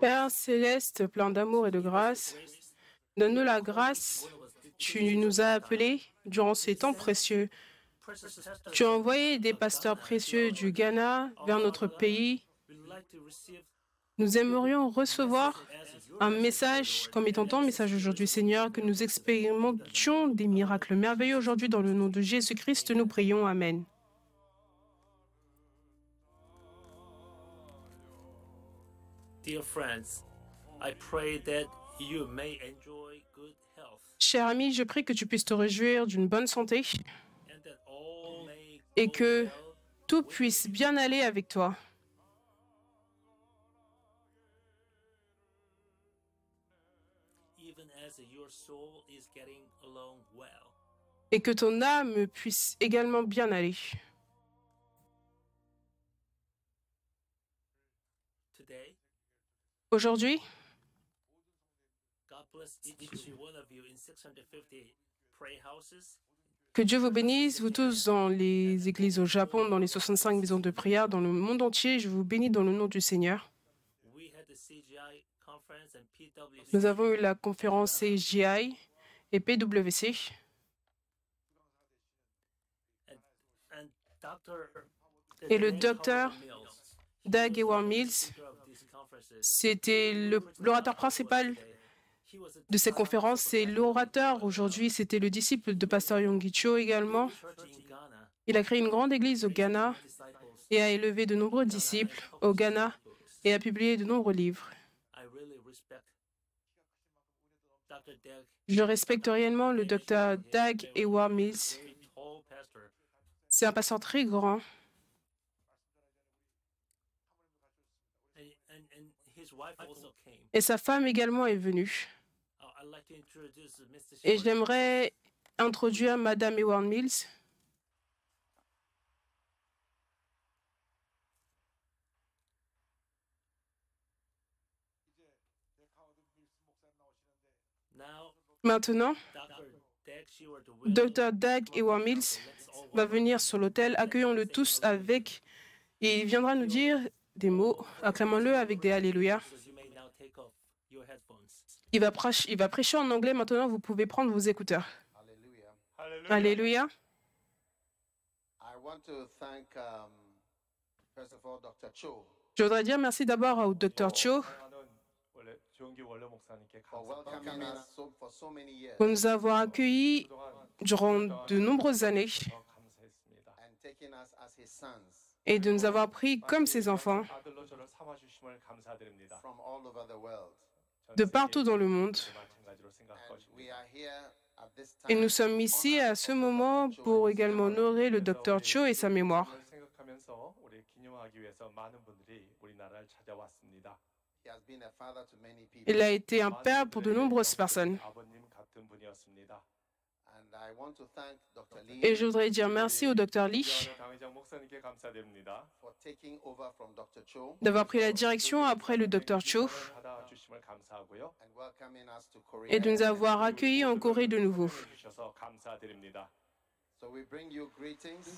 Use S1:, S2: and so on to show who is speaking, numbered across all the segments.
S1: Père céleste, plein d'amour et de grâce, donne-nous la grâce. Tu nous as appelés durant ces temps précieux. Tu as envoyé des pasteurs précieux du Ghana vers notre pays. Nous aimerions recevoir un message comme étant ton message aujourd'hui, Seigneur, que nous expérimentions des miracles merveilleux aujourd'hui dans le nom de Jésus-Christ. Nous prions. Amen.
S2: Dear friends, I pray that you may enjoy good health
S1: Cher ami, je prie que tu puisses te réjouir d'une bonne santé et que tout puisse bien aller avec toi. et que ton âme puisse également bien aller.
S2: Houses.
S1: que Dieu vous bénisse, vous tous dans les églises au Japon, dans les 65 maisons de prière, dans le monde entier. Je vous bénis dans le nom du Seigneur. Nous avons eu la conférence CGI et PWC. Et le docteur Doug Ewar Mills, c'était l'orateur principal de ces conférences. C'est l'orateur aujourd'hui, c'était le disciple de Pasteur Yonggi Cho également. Il a créé une grande église au Ghana et a élevé de nombreux disciples au Ghana et a publié de nombreux livres. Je respecte réellement le docteur Doug Ewar Mills. C'est un pasteur très grand
S2: And, and, and his wife also came.
S1: Et sa femme également est venue.
S2: I'd like to introduce Mr.
S1: Et j'aimerais introduire Madame Ewar Mills.
S2: Now,
S1: Maintenant,
S2: Dr. Doug
S1: Ewar Mills va venir sur l'autel. Accueillons-le tous avec et il viendra nous dire des mots, acclamons-le avec des Alléluia. Il va, prêcher, il va prêcher en anglais maintenant, vous pouvez prendre vos écouteurs. Alléluia. Je voudrais dire merci d'abord au Dr. Cho pour nous avoir accueillis durant de nombreuses années et de nous avoir pris comme ses enfants de partout dans le monde. Et nous sommes ici à ce moment pour également honorer le docteur Cho et sa mémoire. Il a été un père pour de nombreuses personnes. Et je voudrais dire merci au Dr. Lee d'avoir pris la direction après le Dr. Cho et de nous avoir accueillis en Corée de nouveau.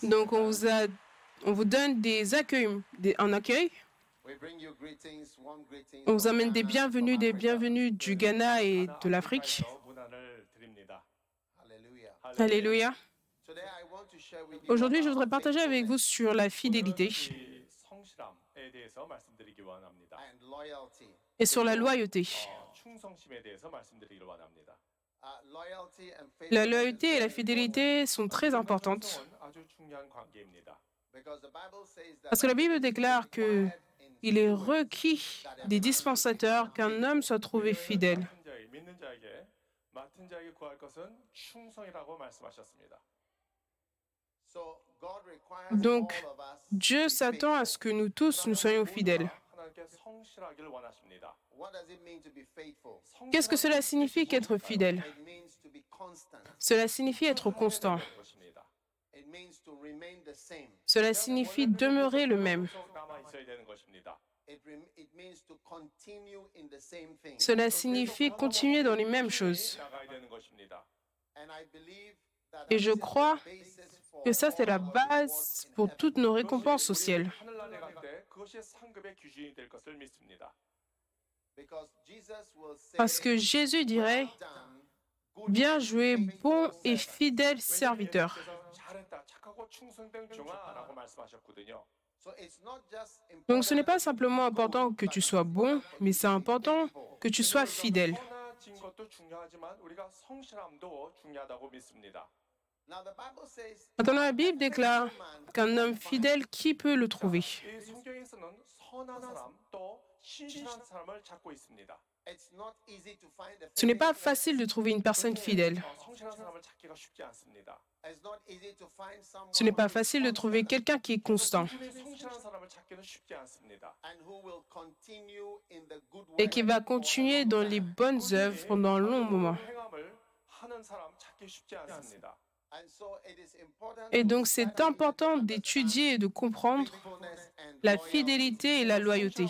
S1: Donc on vous, a, on vous donne des accueils, un accueil. On vous amène des bienvenus, des bienvenus du Ghana et de l'Afrique. Alléluia. Aujourd'hui, je voudrais partager avec vous sur la fidélité et sur la loyauté. La loyauté et la fidélité sont très importantes parce que la Bible déclare que il est requis des dispensateurs qu'un homme soit trouvé fidèle.
S3: 맡은 자에게, 믿는 자에게 맡은 자에게 구할 것은 충성이라고 말씀하셨습니다.
S4: So God requires
S1: Donc,
S4: all of us
S1: Dieu
S4: to be
S1: s'attend à
S4: faithful.
S1: ce que nous tous nous soyons fidèles.
S3: 하나님께 성실하기를 원하십니다.
S4: What does it mean to be faithful?
S1: Qu'est-ce que cela signifie qu'être fidèle
S4: It means to be constant.
S1: Cela signifie être constant.
S3: 것입니다.
S4: It means to remain the same.
S1: Cela signifie demeurer le même.
S3: 계속 남아 있어야 되는 것입니다.
S4: It, rem- it means to continue in the same thing.
S1: Cela signifie continuer dans les mêmes choses. Et je crois que ça, c'est la base pour toutes nos récompenses au ciel. Parce que Jésus dirait, Bien joué, bon et fidèle serviteur. Donc ce n'est pas simplement important que tu sois bon, mais c'est important que tu sois fidèle.
S3: 선하진 것도 중요하지만 우리가 성실함도 중요하다고 믿습니다.
S1: Maintenant, la Bible déclare qu'un homme fidèle, qui peut le trouver Ce n'est pas facile de trouver une personne fidèle. Ce n'est pas facile de trouver quelqu'un qui est constant et qui va continuer dans les bonnes œuvres pendant un long moment. Et donc c'est important d'étudier et de comprendre la fidélité et la loyauté.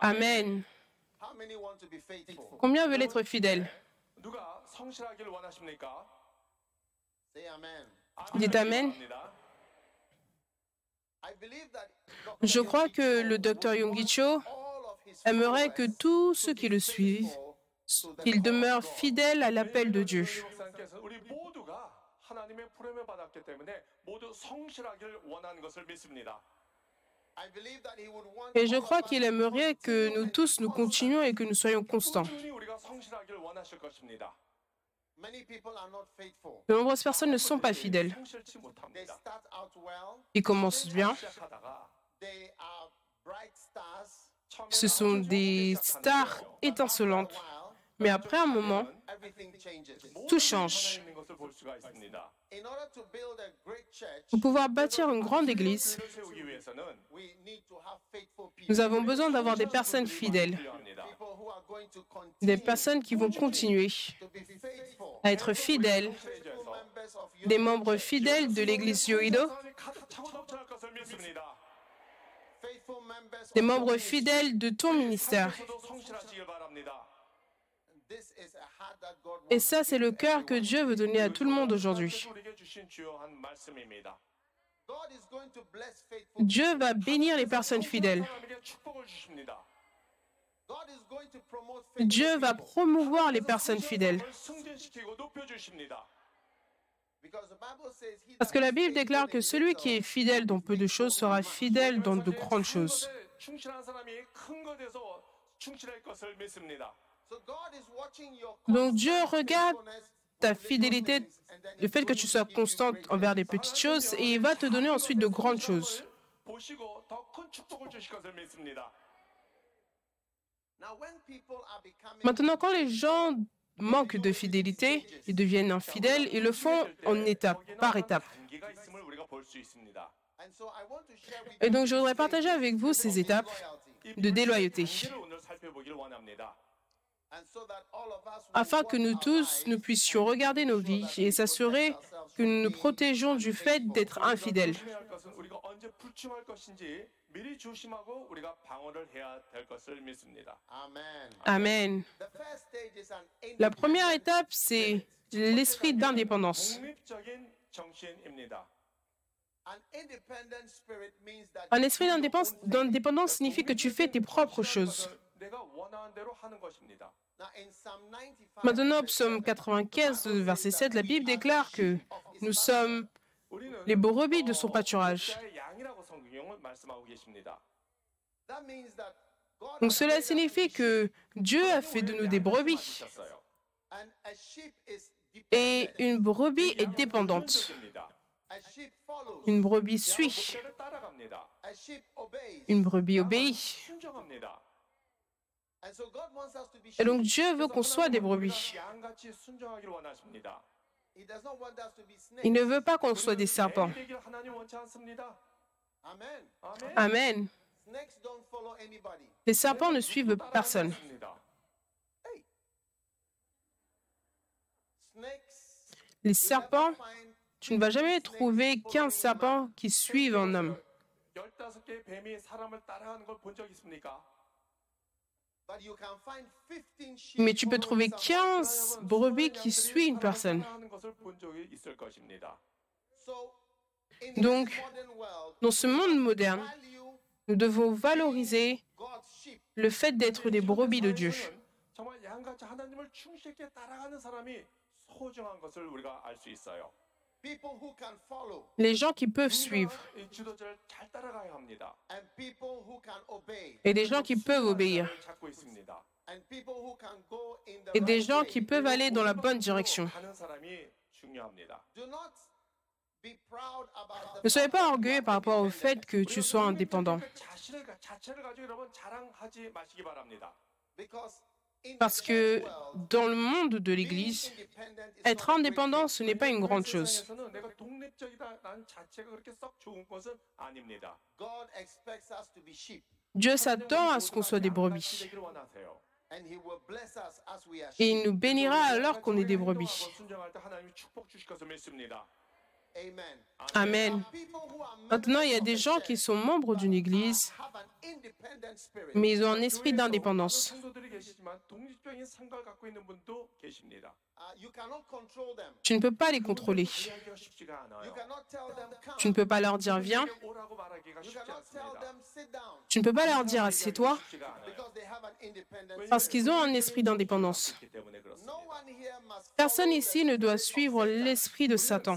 S4: Amen.
S1: Combien veulent être fidèles? Dites Amen. Je crois que le docteur
S4: Yungicho
S1: aimerait que tous ceux qui le suivent, qu'ils demeurent fidèles à l'appel de Dieu. Et je crois qu'il aimerait que nous tous nous continuions et que nous soyons constants. De nombreuses personnes ne sont pas fidèles. Ils commencent bien. Ce sont des stars étincelantes. Mais après un moment, tout change. Pour pouvoir bâtir une grande église, nous avons besoin d'avoir des personnes fidèles, des personnes qui vont continuer à être fidèles, des membres fidèles de l'église Yoido des membres fidèles de ton ministère. Et ça, c'est le cœur que Dieu veut donner à tout le monde aujourd'hui. Dieu va bénir les personnes fidèles. Dieu va promouvoir les personnes fidèles. Parce que la Bible déclare que celui qui est fidèle dans peu de choses sera fidèle dans de grandes choses. Donc Dieu regarde ta fidélité, le fait que tu sois constante envers les petites choses, et il va te donner ensuite de grandes choses. Maintenant, quand les gens manquent de fidélité, ils deviennent infidèles, ils le font en étape, par étape. Et donc, je voudrais partager avec vous ces étapes de déloyauté afin que nous tous, nous puissions regarder nos vies et s'assurer que nous nous protégeons du fait d'être infidèles.
S3: 조심해야 할 것은 우리가 언제 불침할 것인지 미리 조심하고 우리가 방어를 해야 될 것을 믿습니다.
S4: Amen.
S1: Amen.
S4: The first stage is an
S1: La première
S4: independent
S1: étape, c'est l'esprit d'indépendance.
S3: 독립적인 정신입니다.
S4: An independent spirit means that
S1: Un
S4: you
S1: esprit
S4: do your
S1: d'indépendance
S4: own thing.
S1: d'indépendance signifie que tu fais tes propres choses.
S3: 내가 원하는 대로 하는 것입니다.
S4: Now, in Psalm 95,
S1: Maintenant,
S4: verse
S1: psaume
S4: 7,
S1: 95, verset 7, la Bible déclare que nous sommes
S3: 우리는
S1: les brebis de son
S3: 어,
S1: pâturage. Donc cela signifie que Dieu a fait de nous des brebis. Et une brebis est dépendante. Une brebis suit. Une brebis obéit. Et donc Dieu veut qu'on soit des brebis. Il ne veut pas qu'on soit des serpents.
S4: Amen.
S1: Les serpents ne suivent personne. Les serpents, tu ne vas jamais trouver qu'un serpent qui suive un homme.
S3: Mais tu peux trouver 15 brebis qui suivent une personne. Donc, dans ce monde moderne, nous devons valoriser le fait d'être des brebis de Dieu. Les gens qui peuvent suivre et des gens qui peuvent obéir et des gens qui peuvent aller dans la bonne direction. Ne soyez pas orgueilleux par rapport au fait que tu sois indépendant. Parce que dans le monde de l'Église, être indépendant, ce n'est pas une grande chose. Dieu s'attend à ce qu'on soit des brebis. Et il nous bénira alors qu'on est des brebis.
S4: Amen.
S3: Maintenant, il y a des gens qui sont membres d'une église, mais ils ont un esprit d'indépendance. Tu ne peux pas les contrôler. Tu ne peux pas leur dire viens. Tu ne peux pas leur dire assieds-toi. Parce qu'ils ont un esprit d'indépendance. Personne ici ne doit suivre l'esprit de Satan.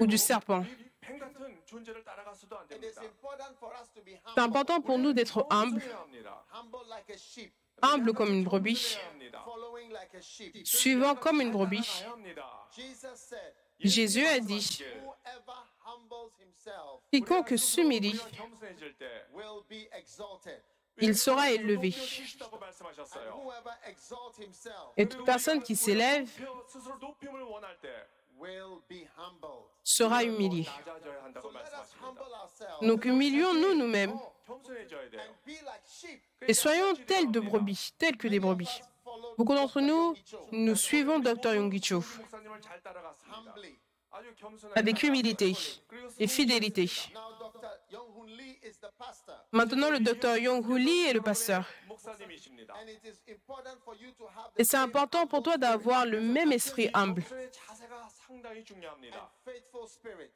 S3: Ou du serpent. C'est important pour nous d'être humbles
S4: humble
S3: comme une brebis, suivant comme une brebis. Jésus a dit, quiconque s'humilie, il sera élevé. Et toute personne qui s'élève sera humilié. Donc humilions-nous nous-mêmes. et soyons tels de brebis, tels que des brebis. Beaucoup d'entre nous, nous suivons Dr.
S1: Yungicho
S3: avec humilité et fidélité. Maintenant, le docteur Yong-Hoo Lee est le pasteur. Et c'est important pour toi d'avoir le même esprit humble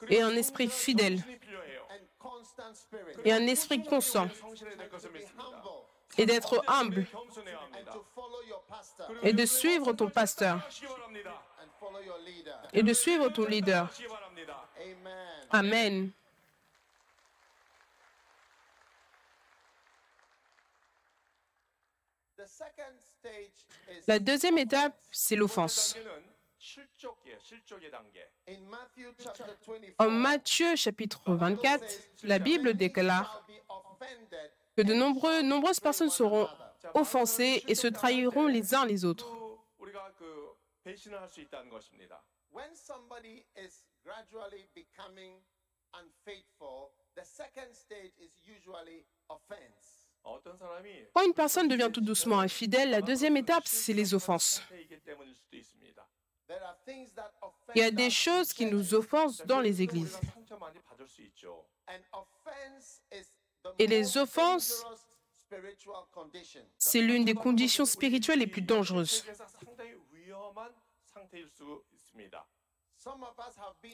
S3: et un esprit fidèle. et un esprit constant. et d'être humble. et de suivre ton pasteur. et de suivre ton leader.
S4: Amen.
S3: La deuxième étape, c'est l'offense. En Matthieu chapitre 24, la Bible déclare que de nombreuses personnes seront offensées et se trahiront les uns les autres. Quand une personne devient tout doucement infidèle, la deuxième étape, c'est les offenses. Il y a des choses qui nous offensent dans les églises. Et les offenses, c'est l'une des conditions spirituelles les plus dangereuses.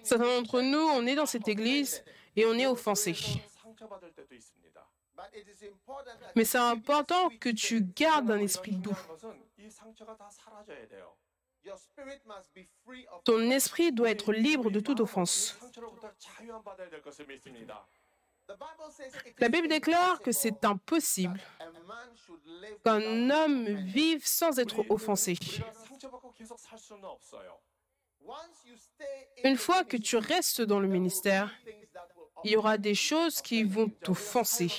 S3: Certains d'entre nous, on est dans cette église et on est offensé. Mais c'est important que tu gardes un esprit doux. Ton esprit doit être libre de toute offense. La Bible déclare que c'est impossible qu'un homme vive sans être offensé. Une fois que tu restes dans le ministère, il y aura des choses qui vont t'offenser.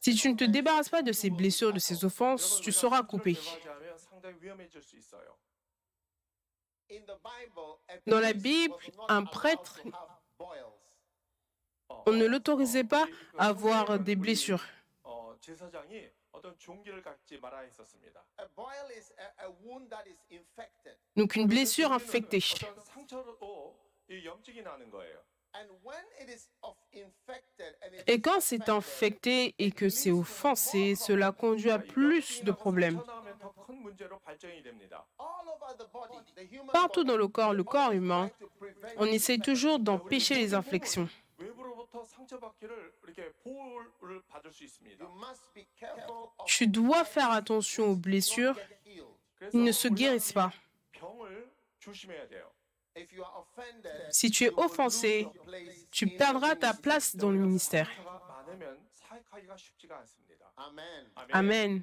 S3: Si tu ne te débarrasses pas de ces blessures, de ces offenses, tu seras coupé. Dans la Bible, un prêtre, on ne l'autorisait pas à avoir des blessures. Donc une blessure infectée. Et quand c'est infecté et que c'est offensé, cela conduit à plus de problèmes. Partout dans le corps, le corps humain, on essaie toujours d'empêcher les infections. Tu dois faire attention aux blessures. Ils ne se guérissent pas. Si tu es offensé, tu perdras ta place dans le ministère.
S4: Amen.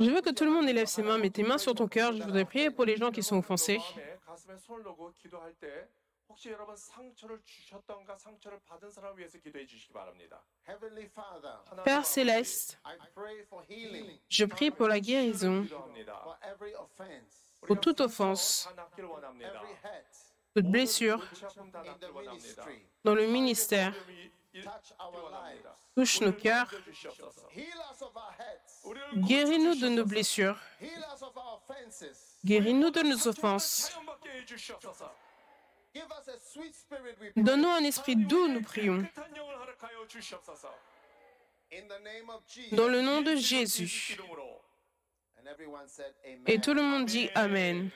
S3: Je veux que tout le monde élève ses mains, mets tes mains sur ton cœur. Je voudrais prier pour les gens qui sont offensés. Père céleste, je prie pour la guérison pour toute offense, toute blessure dans le ministère. Touche nos cœurs. Guéris-nous de nos blessures. Guéris-nous de nos offenses. Donne-nous un esprit doux, nous prions. Dans le nom de Jésus. Et tout le monde dit Amen.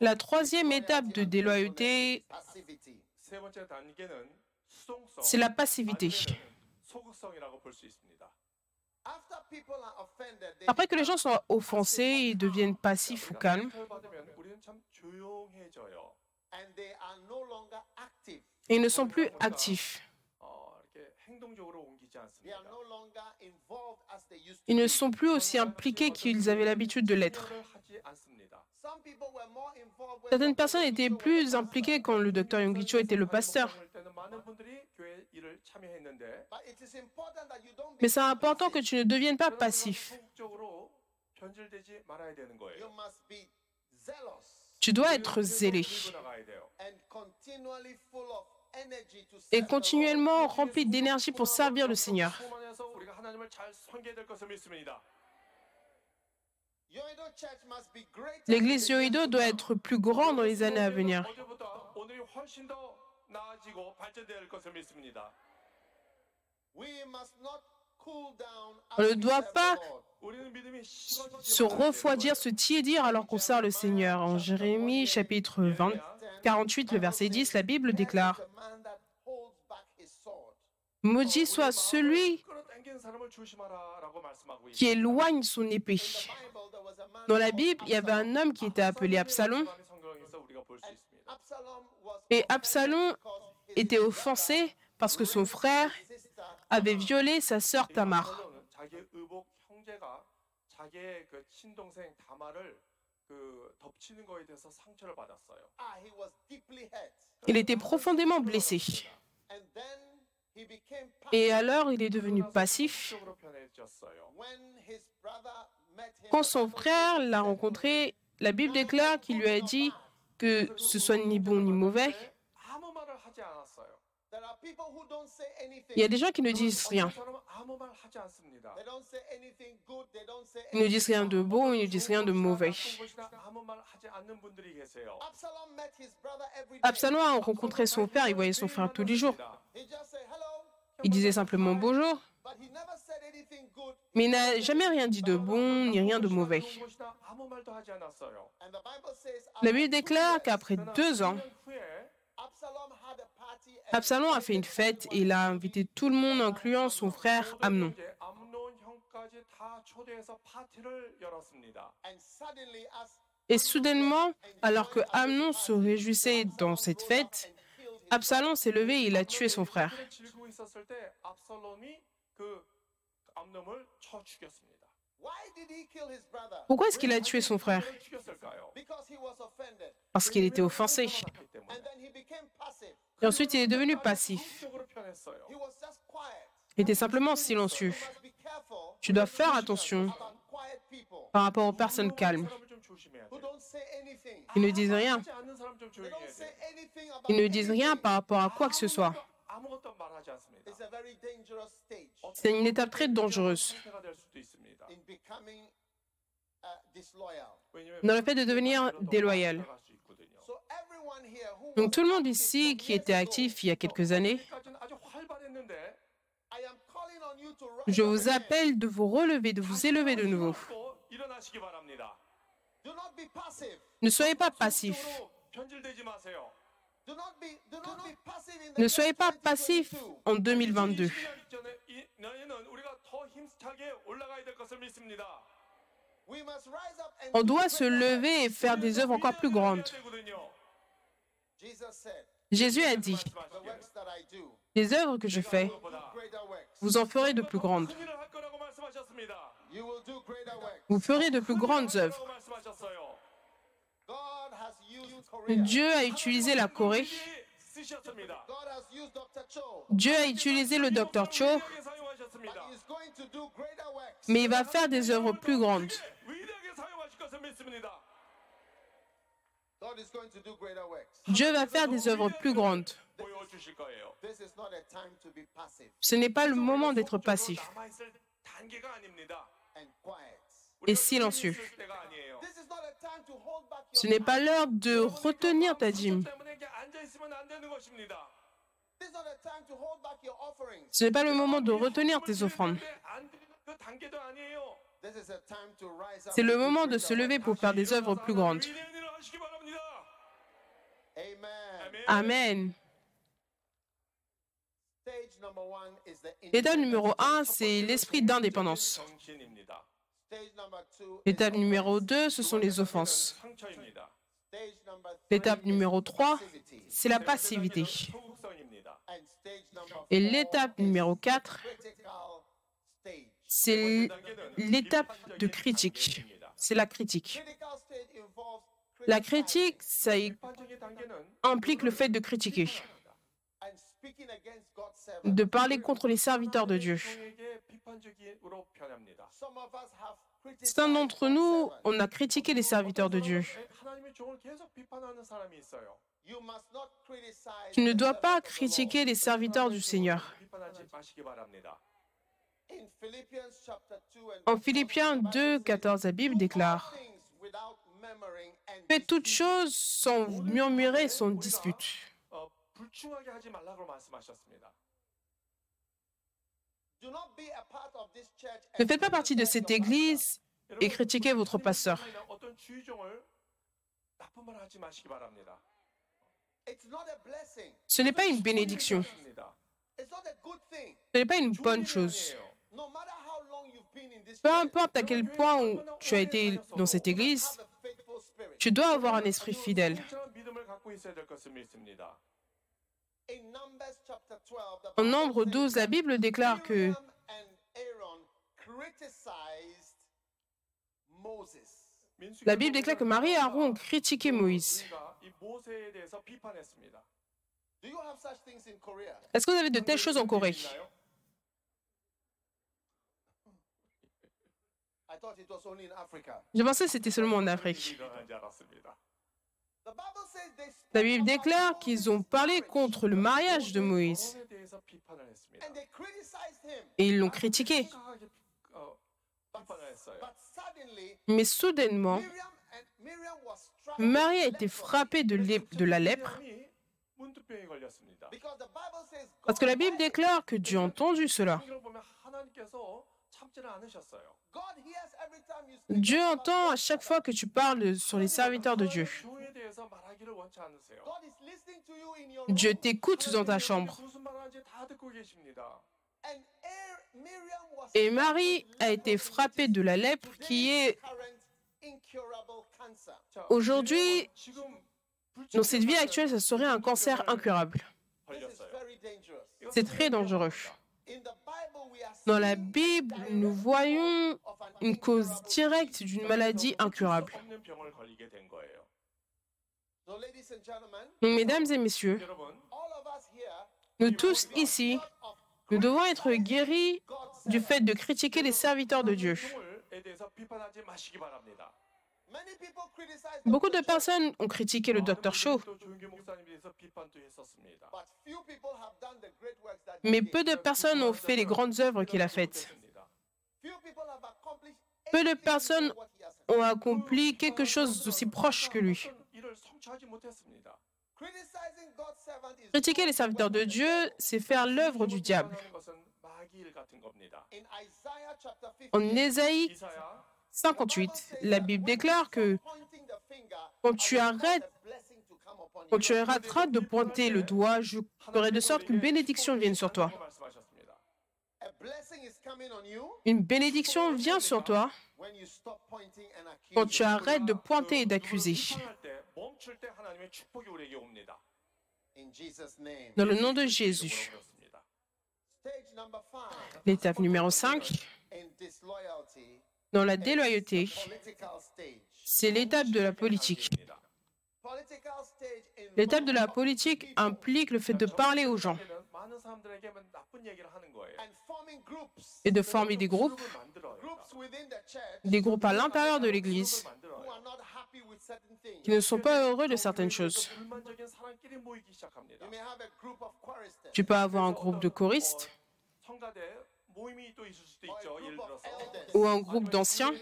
S3: La troisième étape de déloyauté, c'est la passivité. Après que les gens soient offensés, ils deviennent passifs ou calmes. Ils ne sont plus actifs. Ils ne sont plus aussi impliqués qu'ils avaient l'habitude de l'être. Certaines personnes étaient plus impliquées quand le docteur Yonggi-cho était le pasteur. Mais c'est important que tu ne deviennes pas passif. Tu dois être zélé et continuellement rempli d'énergie pour servir le Seigneur. L'église Yoido doit être plus grande dans les années à venir. On ne doit pas se refroidir, se tiédir alors qu'on sert le Seigneur. En Jérémie chapitre 20, 48, le verset 10, la Bible déclare Maudit soit celui qui éloigne son épée. Dans la Bible, il y avait un homme qui était appelé Absalom. Et Absalom était offensé parce que son frère avait violé sa sœur Tamar. Il était profondément blessé. Et alors, il est devenu passif. Quand son frère l'a rencontré, la Bible déclare qu'il lui a dit que ce soit ni bon ni mauvais, il y a des gens qui ne disent rien. Ils ne disent rien de bon, ils ne disent rien de mauvais.
S4: Absalom
S3: a rencontré son père, il voyait son frère tous les jours. Il disait simplement bonjour, mais il n'a jamais rien dit de bon ni rien de mauvais. La Bible déclare qu'après deux ans,
S4: Absalom a
S3: fait une fête et il a invité tout le monde, incluant son frère Amnon. Et soudainement, alors que Amnon se réjouissait dans cette fête, Absalom s'est levé et il a tué son frère. Pourquoi est-ce qu'il a tué son frère? Parce qu'il était offensé. Et ensuite, il est devenu passif. Il était simplement silencieux. Tu dois faire attention par rapport aux personnes calmes. Ils ne disent rien. Ils ne disent rien par rapport à quoi que ce soit. C'est une étape très dangereuse.
S1: Dans le fait de devenir déloyal. Donc tout le monde ici qui était actif il y a quelques années, je vous appelle de vous relever, de vous élever de nouveau. Ne soyez pas
S4: passif.
S1: Ne soyez pas
S4: passif
S1: en 2022. On doit se lever et faire des œuvres encore plus grandes. Jésus a dit, les œuvres que je fais, vous en ferez de plus grandes. Vous ferez de plus grandes œuvres. Dieu a utilisé la Corée. Dieu a utilisé le docteur Cho, mais il va faire des œuvres plus grandes. Dieu va faire des œuvres plus grandes. Ce n'est pas le moment d'être passif. et silencieux. Ce n'est pas l'heure de retenir ta dîme. Ce n'est pas le moment de retenir tes offrandes. C'est le moment de se lever pour faire des œuvres plus grandes.
S4: Amen. L'état
S1: numéro un, c'est l'esprit d'indépendance. L'étape numéro 2, ce sont les offenses. L'étape numéro 3, c'est la passivité. Et l'étape numéro 4, c'est l'étape de critique. C'est la critique. La critique, ça implique le fait de critiquer, de parler contre les serviteurs de Dieu. Certains d'entre nous, on a critiqué les serviteurs de Dieu. Tu ne dois pas critiquer les serviteurs du Seigneur. En Philippiens 2, 14, la Bible déclare Faites toutes choses sans murmurer sans dispute. Ne faites pas partie de cette église et critiquez votre pasteur. Ce n'est pas une bénédiction. Ce n'est pas une bonne chose. Peu importe à quel point tu as été dans cette église, tu dois avoir un esprit fidèle. En Nombre 12, la Bible déclare que la Bible déclare que Marie et Aaron ont critiqué Moïse. Est-ce que vous avez de telles choses en Corée? Je pensais que c'était seulement en Afrique. La Bible déclare qu'ils ont parlé contre le mariage de Moïse et ils l'ont critiqué. Mais soudainement, Marie a été frappée de, de la lèpre parce que la Bible déclare que Dieu a entendu cela. Dieu entend à chaque fois que tu parles sur les serviteurs de Dieu. Dieu t'écoute dans ta chambre. Et Marie a été frappée de la lèpre qui est aujourd'hui, dans cette vie actuelle, ça serait un cancer incurable. C'est très dangereux. Dans la Bible, nous voyons une cause directe d'une maladie incurable. Mesdames et messieurs, nous tous ici, nous devons être guéris du fait de critiquer les serviteurs de Dieu. Beaucoup de personnes ont critiqué le Dr. Shaw, mais peu de personnes ont fait les grandes œuvres qu'il a faites. Peu de personnes ont accompli quelque chose d'aussi proche que lui. Critiquer les serviteurs de Dieu, c'est faire l'œuvre du diable. En Ésaïe 58, la Bible déclare que quand tu arrêtes, quand tu arrêteras de pointer le doigt, je ferai de sorte qu'une bénédiction vienne sur toi. Une bénédiction vient sur toi quand tu arrêtes de pointer et d'accuser. Dans le nom de Jésus. L'étape numéro 5, dans la déloyauté, c'est l'étape de la politique. L'étape de la politique implique le fait de parler aux gens et de former des groupes, des groupes à l'intérieur de l'Église qui ne sont pas heureux de certaines choses. Tu peux avoir un groupe de choristes ou un groupe d'anciens.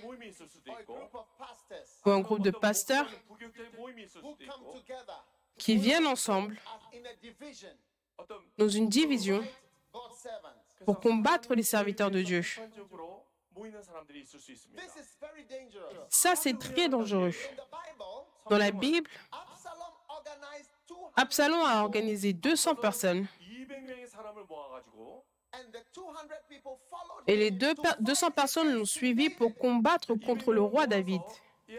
S1: Ou un groupe de pasteurs. Qui viennent ensemble. Dans une division. Pour combattre les serviteurs de Dieu. Ça, c'est très dangereux. Dans la Bible, Absalom a organisé 200 personnes. Et les deux, 200 personnes l'ont suivi pour combattre contre le roi David.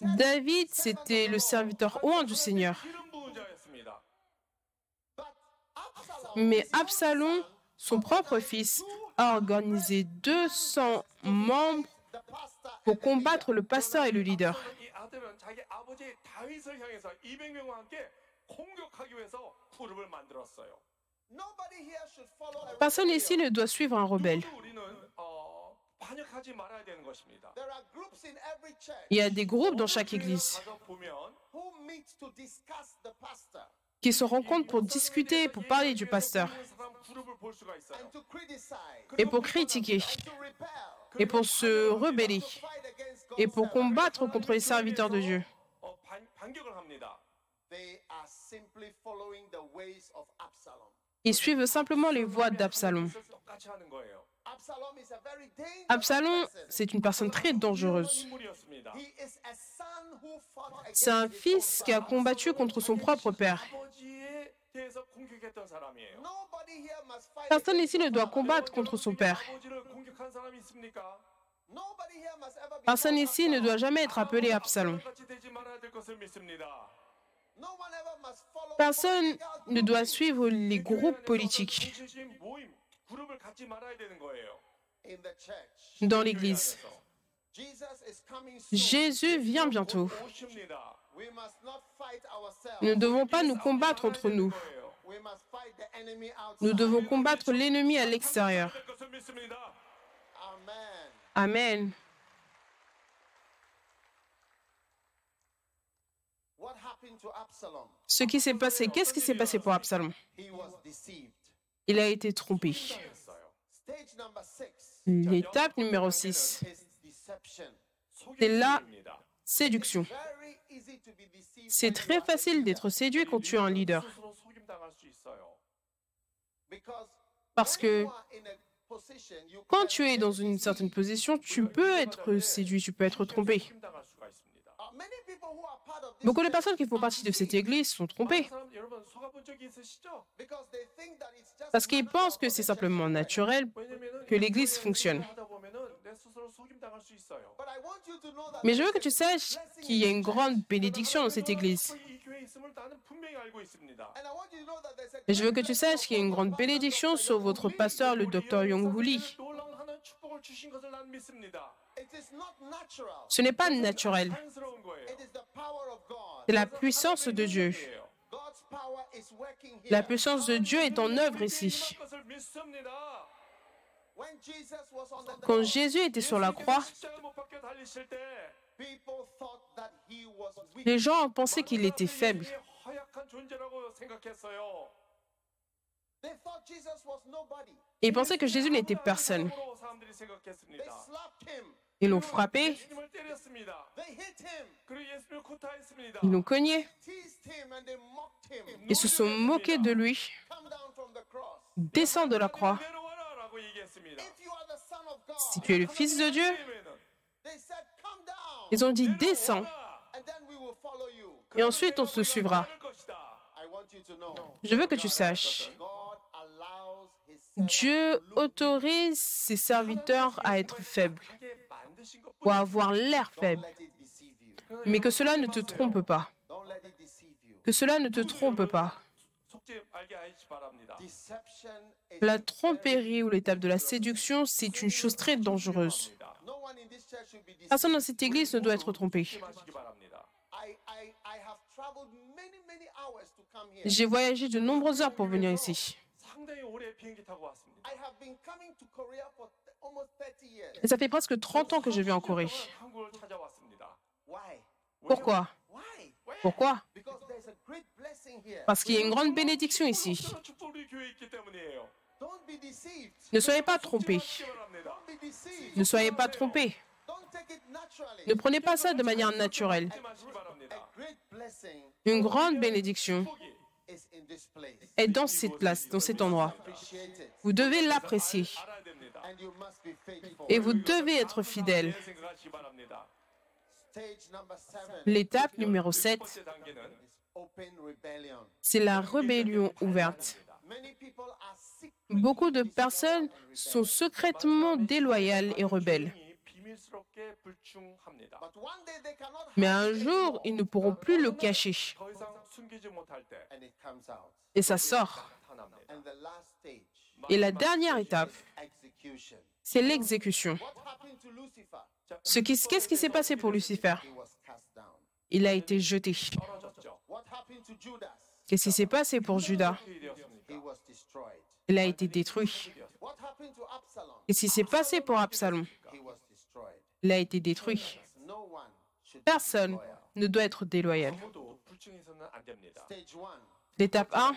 S1: David, c'était le serviteur haut du Seigneur. Mais Absalom, son propre fils, a organisé 200 membres pour combattre le pasteur et le leader.
S3: 이 아들은 자기 아버지 다윗을 향해서 200명과 함께 공격하기 위해서 그룹을 만들었어요.
S1: Personne ici ne doit suivre un rebelle.
S3: 그래서 우리는 어, 반역하지 말아야 되는 것입니다.
S1: Il y a des groupes dans chaque église
S3: 가서 보면
S1: qui se rencontrent pour discuter, pour parler du pasteur
S3: 사람 그룹을 볼 수가 있어요.
S1: et pour critiquer et pour se rebeller et pour combattre contre les serviteurs de Dieu. Ils suivent simplement les voies d'Absalom. Absalom, c'est une personne très dangereuse. C'est un fils qui a combattu contre son propre père. Personne ici ne doit combattre contre son père. Personne ici ne doit jamais être appelé Absalom. Personne ne doit suivre les groupes politiques. dans l'Église. Jésus vient bientôt. Nous ne devons pas nous combattre entre nous. Nous devons combattre l'ennemi à l'extérieur. Amen. Ce qui s'est passé, qu'est-ce qui s'est passé pour Absalom? Il a été trompé. L'étape numéro 6, c'est la séduction. C'est très facile d'être séduit quand tu es un leader. Parce que quand tu es dans une certaine position, tu peux être séduit, tu peux être trompé. Beaucoup de personnes qui font partie de cette église sont trompées. Parce qu'ils pensent que c'est simplement naturel que l'église fonctionne. Mais je veux que tu saches qu'il y a une grande bénédiction dans cette église. Et je veux que tu saches qu'il y a une grande bénédiction sur votre pasteur, le docteur
S3: Yonghui.
S1: Ce n'est pas naturel. C'est la puissance de Dieu. La puissance de Dieu est en œuvre ici. Quand Jésus était sur la croix, les gens pensaient qu'il était faible. Ils pensaient que Jésus n'était personne. Ils l'ont frappé. Ils l'ont cogné. Ils se sont moqués de lui. Descends de la croix. Si tu es le Fils de Dieu, ils ont dit descends et ensuite on se suivra. Je veux que tu saches, Dieu autorise ses serviteurs à être faibles ou à avoir l'air faible. Mais que cela ne te trompe pas. Que cela ne te trompe pas. La tromperie ou l'étape de la séduction, c'est une chose très dangereuse. Personne dans cette église ne doit être trompé. J'ai voyagé de nombreuses heures pour venir ici. Et ça fait presque 30 ans que je vis en Corée. Pourquoi? Pourquoi? Parce qu'il y a une grande bénédiction ici. Ne soyez pas trompés. Ne soyez pas trompés. Ne prenez pas ça de manière naturelle. Une grande bénédiction est dans cette place, dans cet endroit. Vous devez l'apprécier. Et vous devez être fidèle. L'étape numéro 7, c'est la rébellion ouverte. Beaucoup de personnes sont secrètement déloyales et rebelles. Mais un jour, ils ne pourront plus le cacher. Et ça sort. Et la dernière étape, c'est l'exécution. Qu'est-ce qui s'est passé pour Lucifer? il a été jeté. Qu'est-ce qui s'est passé pour Judas? Il a été détruit. Qu'est-ce qui s'est passé pour Absalom? Il a été détruit. Personne ne doit être déloyal. L'étape 1,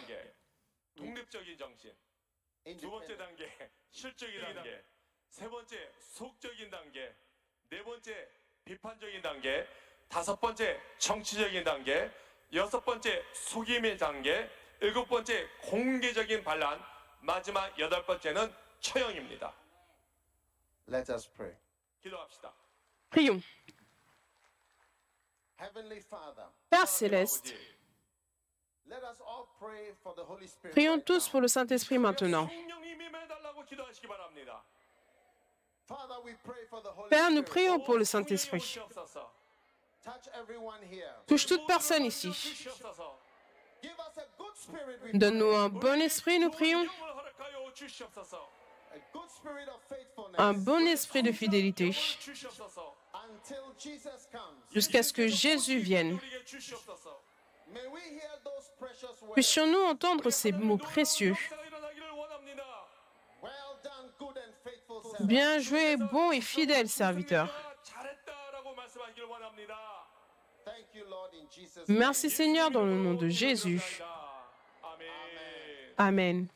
S3: 다섯 번째 정치적인 단계, 여섯 번째 속임의 단계, 일곱 번째 공개적인 반란, 마지막 여덟 번째는 처형입니다.
S4: Let us pray.
S3: 기도합시다.
S1: Prions.
S4: Heavenly Father,
S1: Père céleste, prions tous pour le Saint-Esprit maintenant. Père, nous prions pour le Saint-Esprit. Touche toute personne ici. Donne-nous un bon esprit, nous prions. Un bon esprit de fidélité jusqu'à ce que Jésus vienne. Puissions-nous entendre ces mots précieux. Bien joué, bon et fidèle serviteur. Merci. Seigneur dans le nom de Jésus. Amen.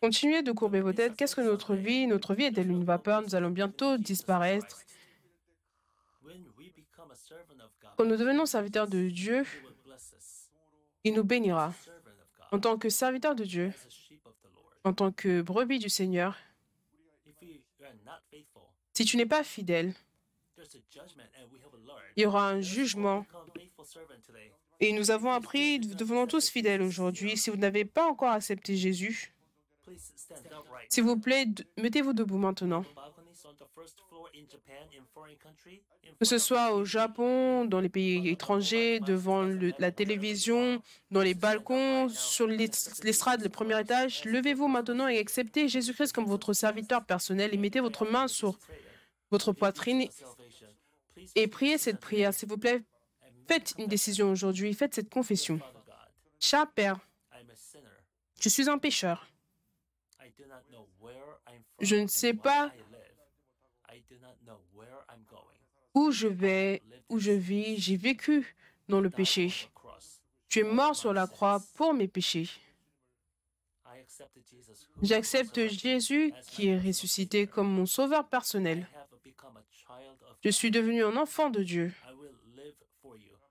S1: Continuez de courber vos têtes. Qu'est-ce que notre vie? Notre vie est-elle une vapeur? Nous allons bientôt disparaître. Quand nous devenons serviteurs de Dieu, il nous bénira. En tant que serviteur de Dieu, en tant que brebis du Seigneur, si tu n'es pas fidèle, il y aura un jugement. Et nous avons appris, nous devenons tous fidèles aujourd'hui. Si vous n'avez pas encore accepté Jésus, s'il vous plaît, mettez-vous debout maintenant. Que ce soit au Japon, dans les pays étrangers, devant le- la télévision, dans les balcons, sur l'es- l'estrade, le premier étage, levez-vous maintenant et acceptez Jésus-Christ comme votre serviteur personnel et mettez votre main sur votre poitrine et priez cette prière, s'il vous plaît. Faites une décision aujourd'hui, faites cette confession. Cher Père, je suis un pécheur. Je ne sais pas où je vais, où je vis. J'ai vécu dans le péché. Tu es mort sur la croix pour mes péchés. J'accepte Jésus qui est ressuscité comme mon sauveur personnel. Je suis devenu un enfant de Dieu.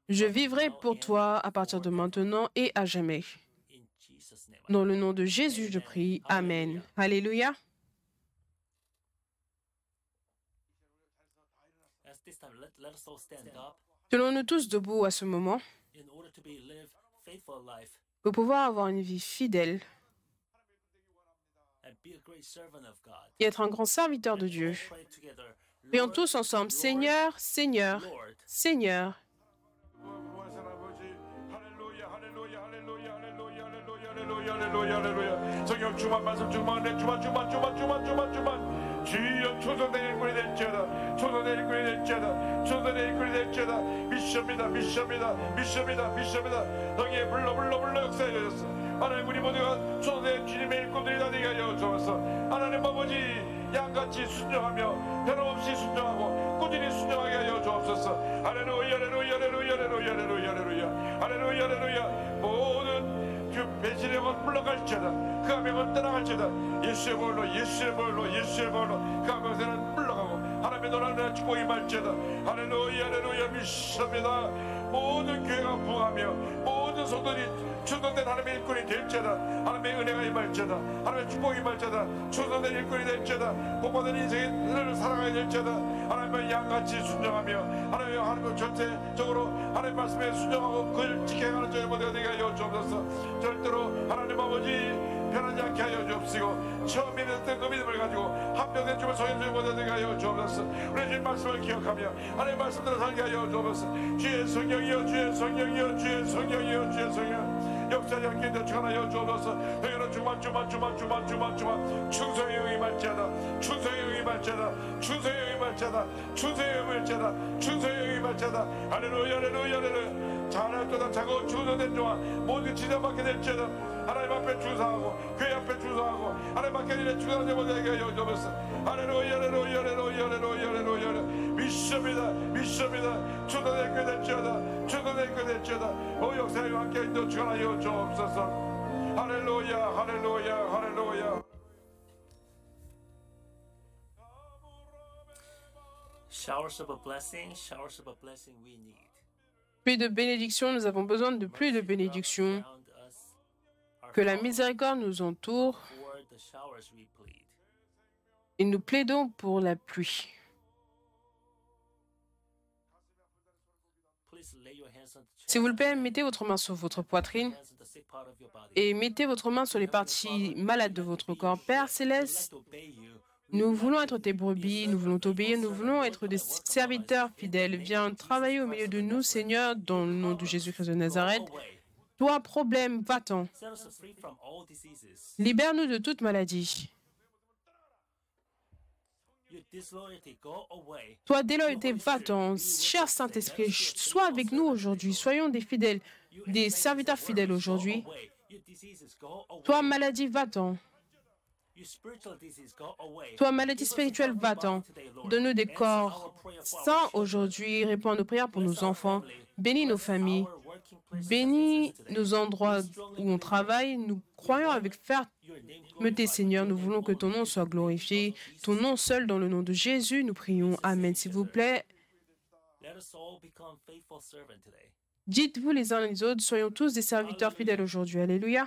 S1: Je vivrai pour toi à partir de maintenant et à jamais. Dans le nom de Jésus, je prie. Amen. Alléluia. Tenons-nous tous debout à ce moment. Pour pouvoir avoir une vie fidèle. Et être un grand serviteur de Dieu. Prions tous ensemble, Seigneur, Seigneur, Seigneur.
S3: Seigneur, 주여 초선의 일꾼이 될지어다. 초선의 일꾼이 될지어다. 초선의 일꾼이 될지어다. 미션이다 미션이다 미션이다 미션이다. 너희의 불러 불러 불러 역사에 여졌어. 하나님 우리 모두가 초선의 주님의 일꾼들이다 네가 여주옵소서. 하나님 아버지 양같이 순종하며 변함없이 순종하고 꾸준히 순종하게 하여 주옵소서. 할렐루야 할렐루야 할렐루야 할렐루야 할렐루야 할렐루야 할렐루야. 그 배신의 것 물러갈지어다. 그 하명은 떠나갈지어다. 예수의 볼로 예수의 볼로 예수의 볼로 그 하명세는 물러가고 하나님의 노란의 축복이 말지어다. 할렐루야 할렐루야 믿습니다. 모든 교회가 부하며 모든 성도들이 충성된 하나님의 일꾼이 될지어다. 하나님의 은혜가 임할지어다. 하나님의 축복이 임할지어다. 충성된 일꾼이 될지어다. 복받은 인생을 살아가야 될지어다. 하나님의 양같이 순종하며 하나님의 하나님의 전체적으로 하나님 말씀에 순종하고 그를 지켜가는 저희 모두가 되게 하여 주옵소서. 절대로 하나님 아버지 변하지 않게 하여 주옵시고 처음 믿었던 그 믿음을 가지고 합병된 주을 모두가 되게 하여 주옵소서. 우리 주님 말씀을 기억하며 하나님 말씀대로 살게 하여 주옵소서. 주의 성령이여 주의 성령이여 주의 성령이여 주의 성령 역사지 않게 되축하여 주옵소서. 너희는 주만 주만 주만 주만 주만 주만. 충성의 영이 말지어다. 충성의 영이 말지어다. 충성의 영이 말지어다. 충성의 영이 말지어다. 충성의 영이 말지어다. 할렐루야 할렐루야 할렐루야. 잘할도다 자고 주소된 종아 모든 지정받게 될지어다 arayma petuzamo kweya petuzamo arayma kelile tuzanje bodege yojomusa haleluya haleluya haleluya haleluya haleluya 믿습니다 믿습니다 주도내 그대처다 주도내 그대처다 오 역사의 함께 인도 축하하여 주옵소서 할렐루야 할렐루야 할렐루야
S2: Showers of a blessing, showers of a blessing we need.
S1: Plus de bénédictions, nous avons besoin de plus de bénédictions. Que la miséricorde nous entoure et nous plaidons pour la pluie. S'il vous plaît,
S2: and
S1: mettez votre main sur votre poitrine et mettez votre main sur les parties malades de votre corps. Père céleste, nous voulons être tes brebis, nous voulons t'obéir, nous voulons être des serviteurs fidèles. Viens travailler au milieu de nous, Seigneur, dans le nom de Jésus-Christ de Nazareth. Toi, problème, va-t'en. Libère-nous de toute maladie. Toi, déloyauté, va-t'en. Cher Saint-Esprit, sois avec nous aujourd'hui. Soyons des fidèles, des serviteurs fidèles aujourd'hui. Toi, maladie, va-t'en. Toi, maladie spirituelle, va-t'en. Donne-nous des corps sains aujourd'hui. Réponds à nos prières pour nos enfants. Bénis nos familles. Bénis nos endroits où on travaille. Nous croyons avec fermeté, Seigneur. Nous voulons que ton nom soit glorifié. Ton nom seul, dans le nom de Jésus, nous prions. Amen. S'il vous plaît, dites-vous les uns les autres, soyons tous des serviteurs fidèles aujourd'hui. Alléluia.